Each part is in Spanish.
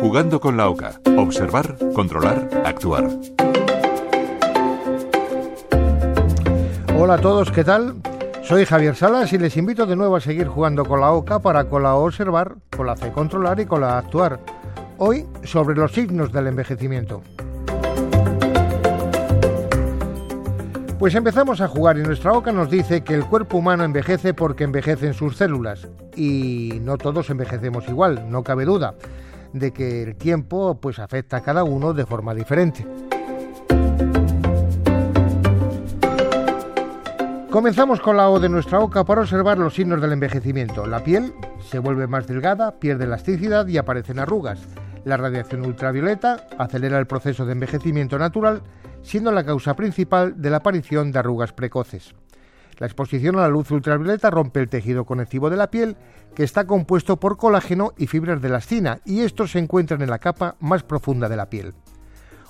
Jugando con la OCA. Observar, controlar, actuar. Hola a todos, ¿qué tal? Soy Javier Salas y les invito de nuevo a seguir jugando con la OCA para con la observar, con la C controlar y con la actuar. Hoy sobre los signos del envejecimiento. Pues empezamos a jugar y nuestra OCA nos dice que el cuerpo humano envejece porque envejecen sus células. Y no todos envejecemos igual, no cabe duda de que el tiempo pues afecta a cada uno de forma diferente. Comenzamos con la O de nuestra oca para observar los signos del envejecimiento. La piel se vuelve más delgada, pierde elasticidad y aparecen arrugas. La radiación ultravioleta acelera el proceso de envejecimiento natural siendo la causa principal de la aparición de arrugas precoces. La exposición a la luz ultravioleta rompe el tejido conectivo de la piel, que está compuesto por colágeno y fibras de elastina, y estos se encuentran en la capa más profunda de la piel.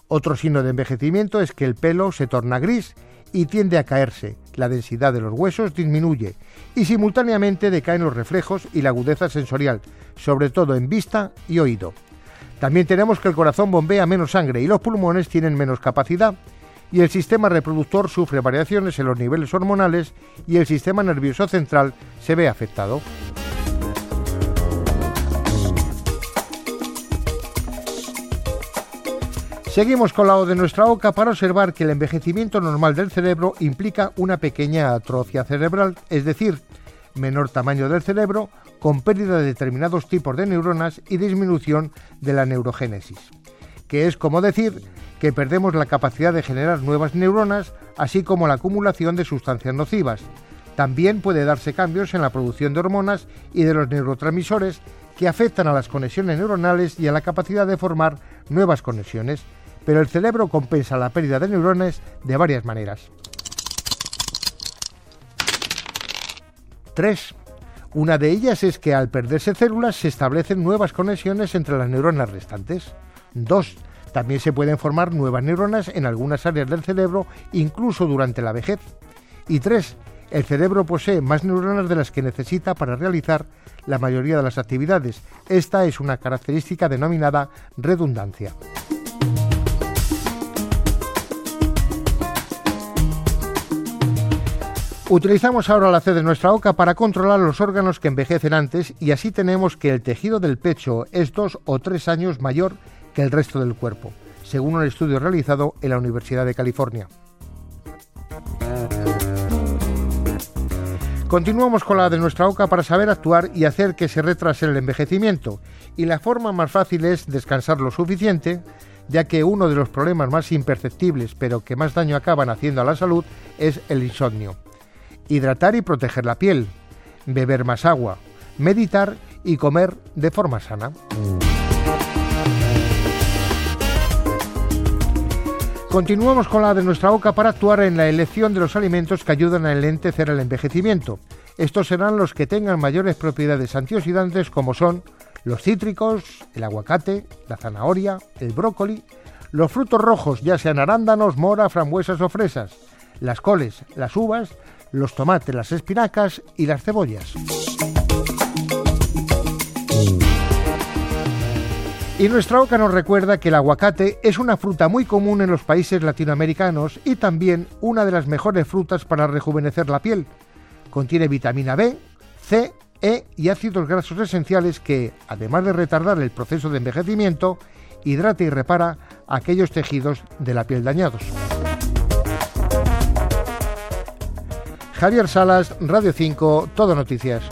Otro signo de envejecimiento es que el pelo se torna gris y tiende a caerse, la densidad de los huesos disminuye y simultáneamente decaen los reflejos y la agudeza sensorial, sobre todo en vista y oído. También tenemos que el corazón bombea menos sangre y los pulmones tienen menos capacidad y el sistema reproductor sufre variaciones en los niveles hormonales y el sistema nervioso central se ve afectado. Seguimos con la O de nuestra OCA para observar que el envejecimiento normal del cerebro implica una pequeña atrofia cerebral, es decir, menor tamaño del cerebro, con pérdida de determinados tipos de neuronas y disminución de la neurogénesis, que es como decir que perdemos la capacidad de generar nuevas neuronas, así como la acumulación de sustancias nocivas. También puede darse cambios en la producción de hormonas y de los neurotransmisores que afectan a las conexiones neuronales y a la capacidad de formar nuevas conexiones, pero el cerebro compensa la pérdida de neuronas de varias maneras. 3. Una de ellas es que al perderse células se establecen nuevas conexiones entre las neuronas restantes. 2. También se pueden formar nuevas neuronas en algunas áreas del cerebro, incluso durante la vejez. Y 3. El cerebro posee más neuronas de las que necesita para realizar la mayoría de las actividades. Esta es una característica denominada redundancia. Utilizamos ahora la C de nuestra oca para controlar los órganos que envejecen antes y así tenemos que el tejido del pecho es dos o tres años mayor que el resto del cuerpo, según un estudio realizado en la Universidad de California. Continuamos con la de nuestra oca para saber actuar y hacer que se retrase el envejecimiento. Y la forma más fácil es descansar lo suficiente, ya que uno de los problemas más imperceptibles pero que más daño acaban haciendo a la salud es el insomnio hidratar y proteger la piel, beber más agua, meditar y comer de forma sana. Continuamos con la de nuestra boca para actuar en la elección de los alimentos que ayudan a enlentecer el envejecimiento. Estos serán los que tengan mayores propiedades antioxidantes como son los cítricos, el aguacate, la zanahoria, el brócoli, los frutos rojos, ya sean arándanos, mora, frambuesas o fresas, las coles, las uvas, los tomates, las espinacas y las cebollas. Y nuestra oca nos recuerda que el aguacate es una fruta muy común en los países latinoamericanos y también una de las mejores frutas para rejuvenecer la piel. Contiene vitamina B, C, E y ácidos grasos esenciales que, además de retardar el proceso de envejecimiento, hidrata y repara aquellos tejidos de la piel dañados. Javier Salas, Radio 5, Todo Noticias.